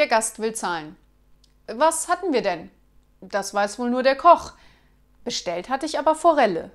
Der Gast will zahlen. Was hatten wir denn? Das weiß wohl nur der Koch. Bestellt hatte ich aber Forelle.